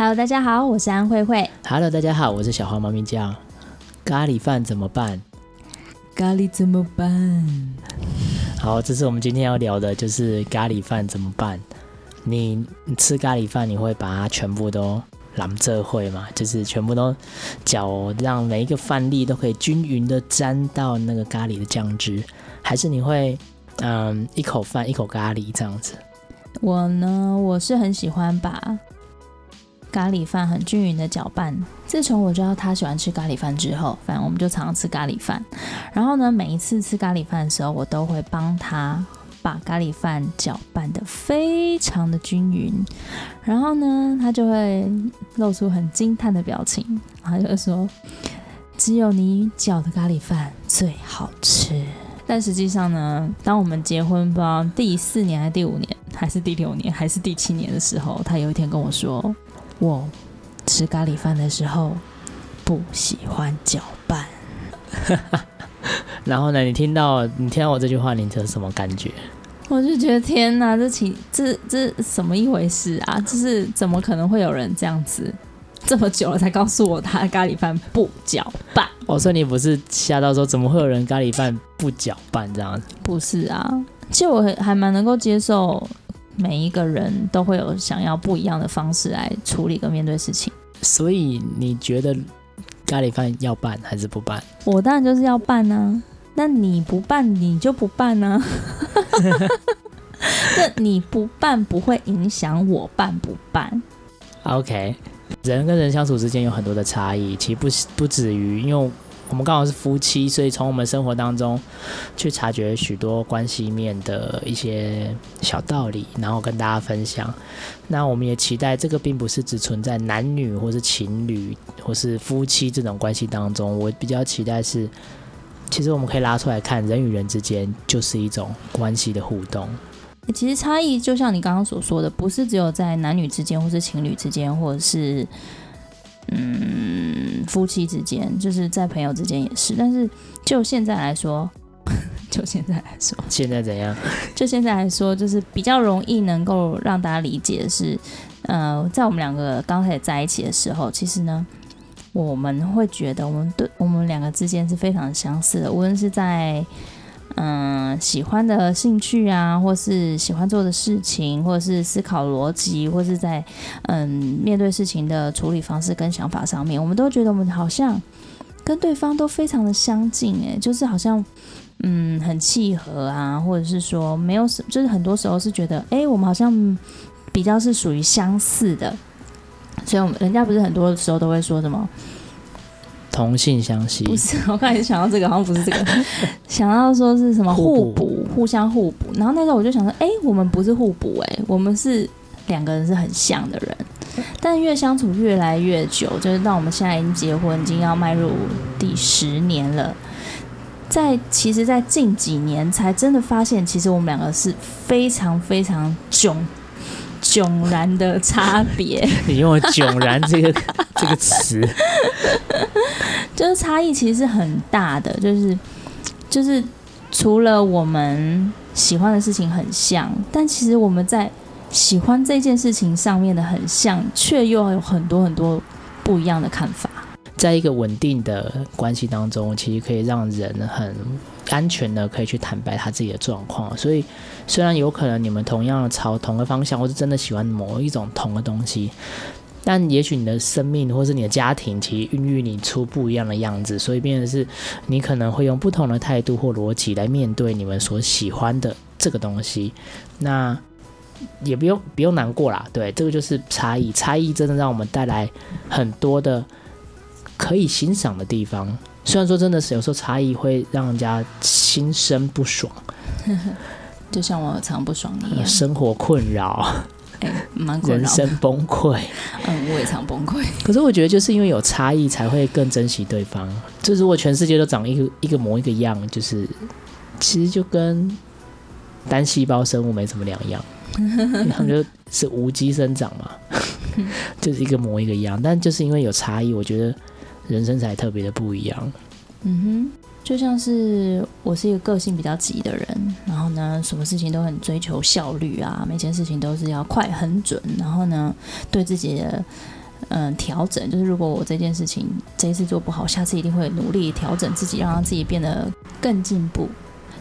Hello，大家好，我是安慧慧。Hello，大家好，我是小花猫咪酱。咖喱饭怎么办？咖喱怎么办？好，这是我们今天要聊的，就是咖喱饭怎么办。你吃咖喱饭，你会把它全部都揽这会吗？就是全部都搅，让每一个饭粒都可以均匀的沾到那个咖喱的酱汁，还是你会嗯一口饭一口咖喱这样子？我呢，我是很喜欢把。咖喱饭很均匀的搅拌。自从我知道他喜欢吃咖喱饭之后，反正我们就常常吃咖喱饭。然后呢，每一次吃咖喱饭的时候，我都会帮他把咖喱饭搅拌得非常的均匀。然后呢，他就会露出很惊叹的表情，他就说：“只有你搅的咖喱饭最好吃。”但实际上呢，当我们结婚不知道第四年还是第五年，还是第六年，还是第七年的时候，他有一天跟我说。我吃咖喱饭的时候不喜欢搅拌，然后呢？你听到你听到我这句话，你有什么感觉？我就觉得天哪，这起这这什么一回事啊？就是怎么可能会有人这样子这么久了才告诉我他的咖喱饭不搅拌？我说你不是吓到说怎么会有人咖喱饭不搅拌这样子？不是啊，其实我还还蛮能够接受。每一个人都会有想要不一样的方式来处理跟面对事情，所以你觉得咖喱饭要办还是不办？我当然就是要办呢、啊，那你不办你就不办呢、啊？那你不办不会影响我办不办？OK，人跟人相处之间有很多的差异，其实不不止于因为。我们刚好是夫妻，所以从我们生活当中去察觉许多关系面的一些小道理，然后跟大家分享。那我们也期待这个并不是只存在男女或是情侣或是夫妻这种关系当中。我比较期待是，其实我们可以拉出来看，人与人之间就是一种关系的互动。其实差异就像你刚刚所说的，不是只有在男女之间，或是情侣之间，或者是。嗯，夫妻之间就是在朋友之间也是，但是就现在来说，就现在来说，现在怎样？就现在来说，就是比较容易能够让大家理解的是，呃，在我们两个刚开始在一起的时候，其实呢，我们会觉得我们对我们两个之间是非常相似的，无论是在。嗯，喜欢的兴趣啊，或是喜欢做的事情，或是思考逻辑，或是在嗯面对事情的处理方式跟想法上面，我们都觉得我们好像跟对方都非常的相近，诶，就是好像嗯很契合啊，或者是说没有什，就是很多时候是觉得，诶，我们好像比较是属于相似的，所以我们人家不是很多时候都会说什么？同性相吸不是，我刚才想到这个，好像不是这个，想到说是什么互补，互，相互补。然后那时候我就想说，哎、欸，我们不是互补，哎，我们是两个人是很像的人。但越相处越来越久，就是到我们现在已经结婚，已经要迈入第十年了。在其实，在近几年才真的发现，其实我们两个是非常非常迥迥然的差别。你用了“迥然”这个 这个词。就是差异其实是很大的，就是就是除了我们喜欢的事情很像，但其实我们在喜欢这件事情上面的很像，却又有很多很多不一样的看法。在一个稳定的关系当中，其实可以让人很安全的可以去坦白他自己的状况。所以虽然有可能你们同样朝同个方向，或是真的喜欢某一种同的东西。但也许你的生命或是你的家庭，其实孕育你出不一样的样子，所以变成是，你可能会用不同的态度或逻辑来面对你们所喜欢的这个东西。那也不用不用难过啦，对，这个就是差异，差异真的让我们带来很多的可以欣赏的地方。虽然说真的是有时候差异会让人家心生不爽，就像我常不爽一样，生活困扰。欸、蛮困扰，人生崩溃。嗯，我也常崩溃。可是我觉得，就是因为有差异，才会更珍惜对方。就是如果全世界都长一个一个模一个样，就是其实就跟单细胞生物没什么两样。他们就是无机生长嘛，就是一个模一个样。但就是因为有差异，我觉得人生才特别的不一样。嗯哼。就像是我是一个个性比较急的人，然后呢，什么事情都很追求效率啊，每件事情都是要快很准，然后呢，对自己的嗯调整，就是如果我这件事情这一次做不好，下次一定会努力调整自己，让让自己变得更进步。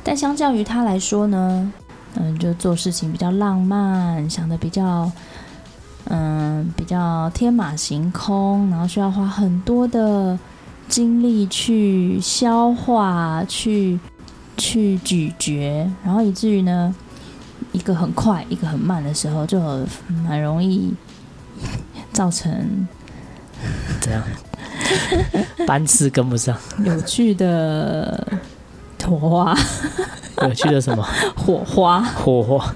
但相较于他来说呢，嗯，就做事情比较浪漫，想的比较嗯比较天马行空，然后需要花很多的精力去消化、去去咀嚼，然后以至于呢，一个很快，一个很慢的时候，就很容易造成这样？班次跟不上，有趣的火花，有趣的什么火花？火花，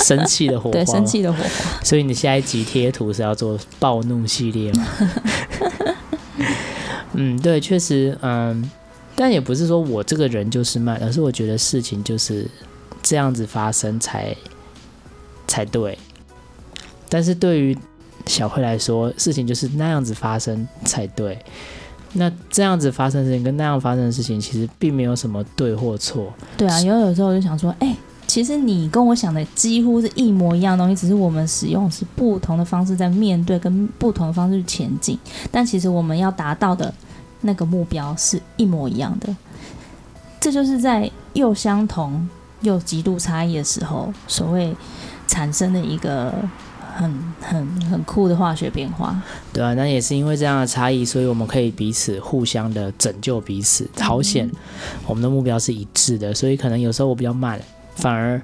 生气的火花，对，生气的火花。所以你下一集贴图是要做暴怒系列吗？嗯，对，确实，嗯，但也不是说我这个人就是慢，而是我觉得事情就是。这样子发生才才对，但是对于小慧来说，事情就是那样子发生才对。那这样子发生的事情跟那样发生的事情，其实并没有什么对或错。对啊，因为有时候我就想说，哎，其实你跟我想的几乎是一模一样的东西，只是我们使用是不同的方式在面对，跟不同的方式去前进。但其实我们要达到的那个目标是一模一样的。这就是在又相同。又极度差异的时候，所谓产生的一个很很很酷的化学变化。对啊，那也是因为这样的差异，所以我们可以彼此互相的拯救彼此。好险，我们的目标是一致的，所以可能有时候我比较慢，反而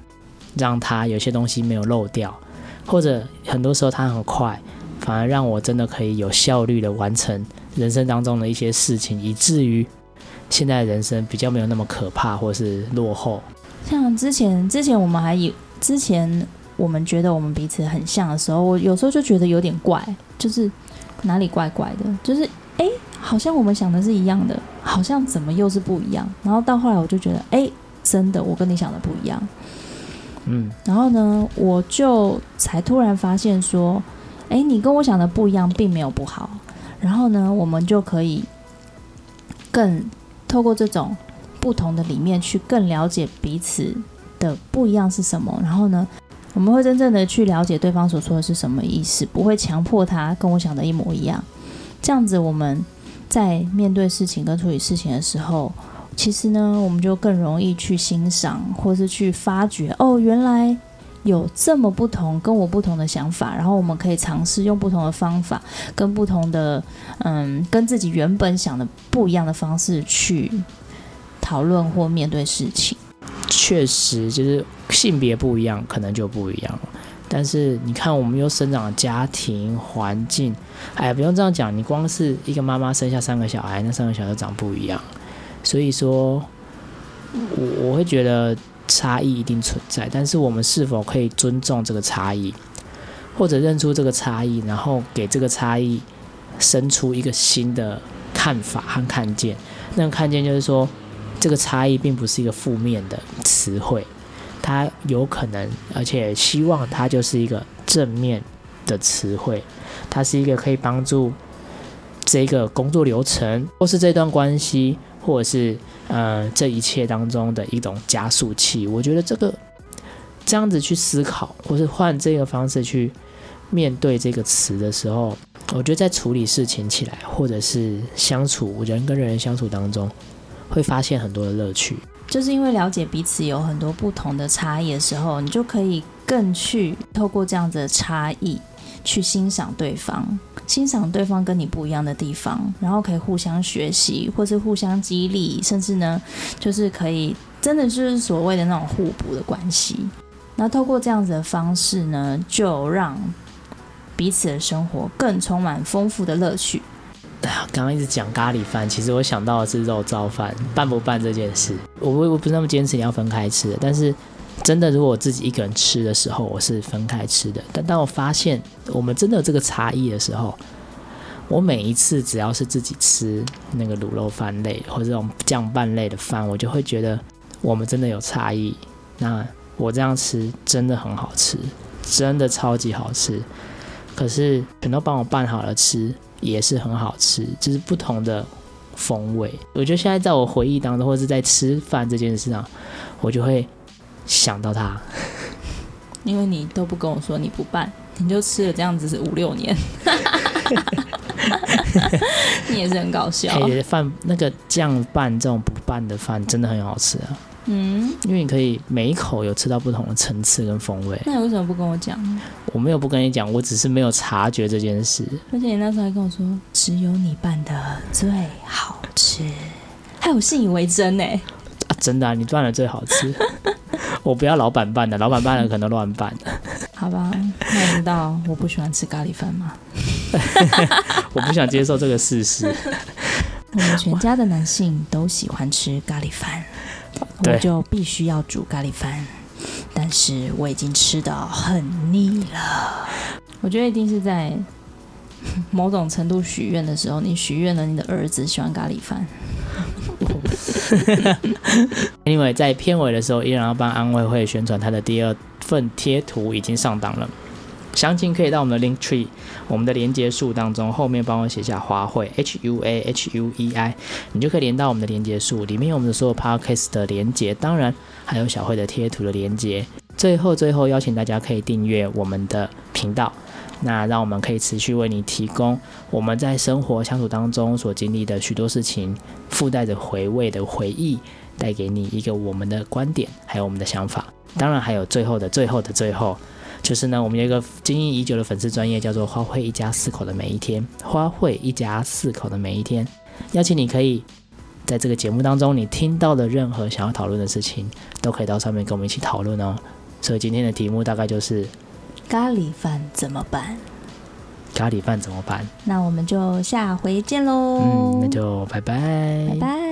让他有些东西没有漏掉，或者很多时候他很快，反而让我真的可以有效率的完成人生当中的一些事情，以至于现在的人生比较没有那么可怕或是落后。像之前，之前我们还以之前我们觉得我们彼此很像的时候，我有时候就觉得有点怪，就是哪里怪怪的，就是哎，好像我们想的是一样的，好像怎么又是不一样？然后到后来我就觉得，哎，真的我跟你想的不一样，嗯，然后呢，我就才突然发现说，哎，你跟我想的不一样，并没有不好，然后呢，我们就可以更透过这种。不同的里面去更了解彼此的不一样是什么，然后呢，我们会真正的去了解对方所说的是什么意思，不会强迫他跟我想的一模一样。这样子我们在面对事情跟处理事情的时候，其实呢，我们就更容易去欣赏或是去发掘，哦，原来有这么不同跟我不同的想法，然后我们可以尝试用不同的方法，跟不同的嗯，跟自己原本想的不一样的方式去。讨论或面对事情，确实就是性别不一样，可能就不一样。但是你看，我们又生长的家庭环境，哎，不用这样讲。你光是一个妈妈生下三个小孩，那三个小孩长不一样。所以说，我我会觉得差异一定存在。但是我们是否可以尊重这个差异，或者认出这个差异，然后给这个差异生出一个新的看法和看见？那个看见就是说。这个差异并不是一个负面的词汇，它有可能，而且希望它就是一个正面的词汇，它是一个可以帮助这个工作流程，或是这段关系，或者是呃这一切当中的一种加速器。我觉得这个这样子去思考，或是换这个方式去面对这个词的时候，我觉得在处理事情起来，或者是相处人跟人相处当中。会发现很多的乐趣，就是因为了解彼此有很多不同的差异的时候，你就可以更去透过这样子的差异去欣赏对方，欣赏对方跟你不一样的地方，然后可以互相学习，或是互相激励，甚至呢，就是可以真的就是所谓的那种互补的关系。那透过这样子的方式呢，就让彼此的生活更充满丰富的乐趣。刚刚一直讲咖喱饭，其实我想到的是肉燥饭，拌不拌这件事，我我不是那么坚持你要分开吃的。但是真的，如果我自己一个人吃的时候，我是分开吃的。但当我发现我们真的有这个差异的时候，我每一次只要是自己吃那个卤肉饭类或者这种酱拌类的饭，我就会觉得我们真的有差异。那我这样吃真的很好吃，真的超级好吃。可是全都帮我拌好了吃。也是很好吃，就是不同的风味。我觉得现在在我回忆当中，或者是在吃饭这件事上，我就会想到他。因为你都不跟我说你不拌，你就吃了这样子是五六年。你也是很搞笑。哎，饭那个酱拌这种不拌的饭真的很好吃啊。嗯，因为你可以每一口有吃到不同的层次跟风味。那你为什么不跟我讲？我没有不跟你讲，我只是没有察觉这件事。而且你那时候还跟我说，只有你拌的最好吃，还有信以为真呢。啊，真的啊，你拌的最好吃。我不要老板拌的，老板拌的可能乱拌。好吧，那你知道我不喜欢吃咖喱饭吗？我不想接受这个事实。我们全家的男性都喜欢吃咖喱饭，我就必须要煮咖喱饭。但是我已经吃的很腻了。我觉得一定是在某种程度许愿的时候，你许愿了你的儿子喜欢咖喱饭。因为在片尾的时候，依然要帮安慰会宣传他的第二份贴图已经上档了，详情可以到我们的 Link Tree，我们的连接树当中，后面帮我写下花卉 H U A H U E I，你就可以连到我们的连接树，里面有我们的所有 Podcast 的连接，当然还有小慧的贴图的连接。最后，最后邀请大家可以订阅我们的频道。那让我们可以持续为你提供我们在生活相处当中所经历的许多事情，附带着回味的回忆，带给你一个我们的观点，还有我们的想法。当然，还有最后的最后的最后，就是呢，我们有一个经营已久的粉丝专业，叫做“花卉一家四口的每一天”。花卉一家四口的每一天，邀请你可以在这个节目当中，你听到的任何想要讨论的事情，都可以到上面跟我们一起讨论哦。所以今天的题目大概就是。咖喱饭怎么办？咖喱饭怎么办？那我们就下回见喽。嗯，那就拜拜。拜拜。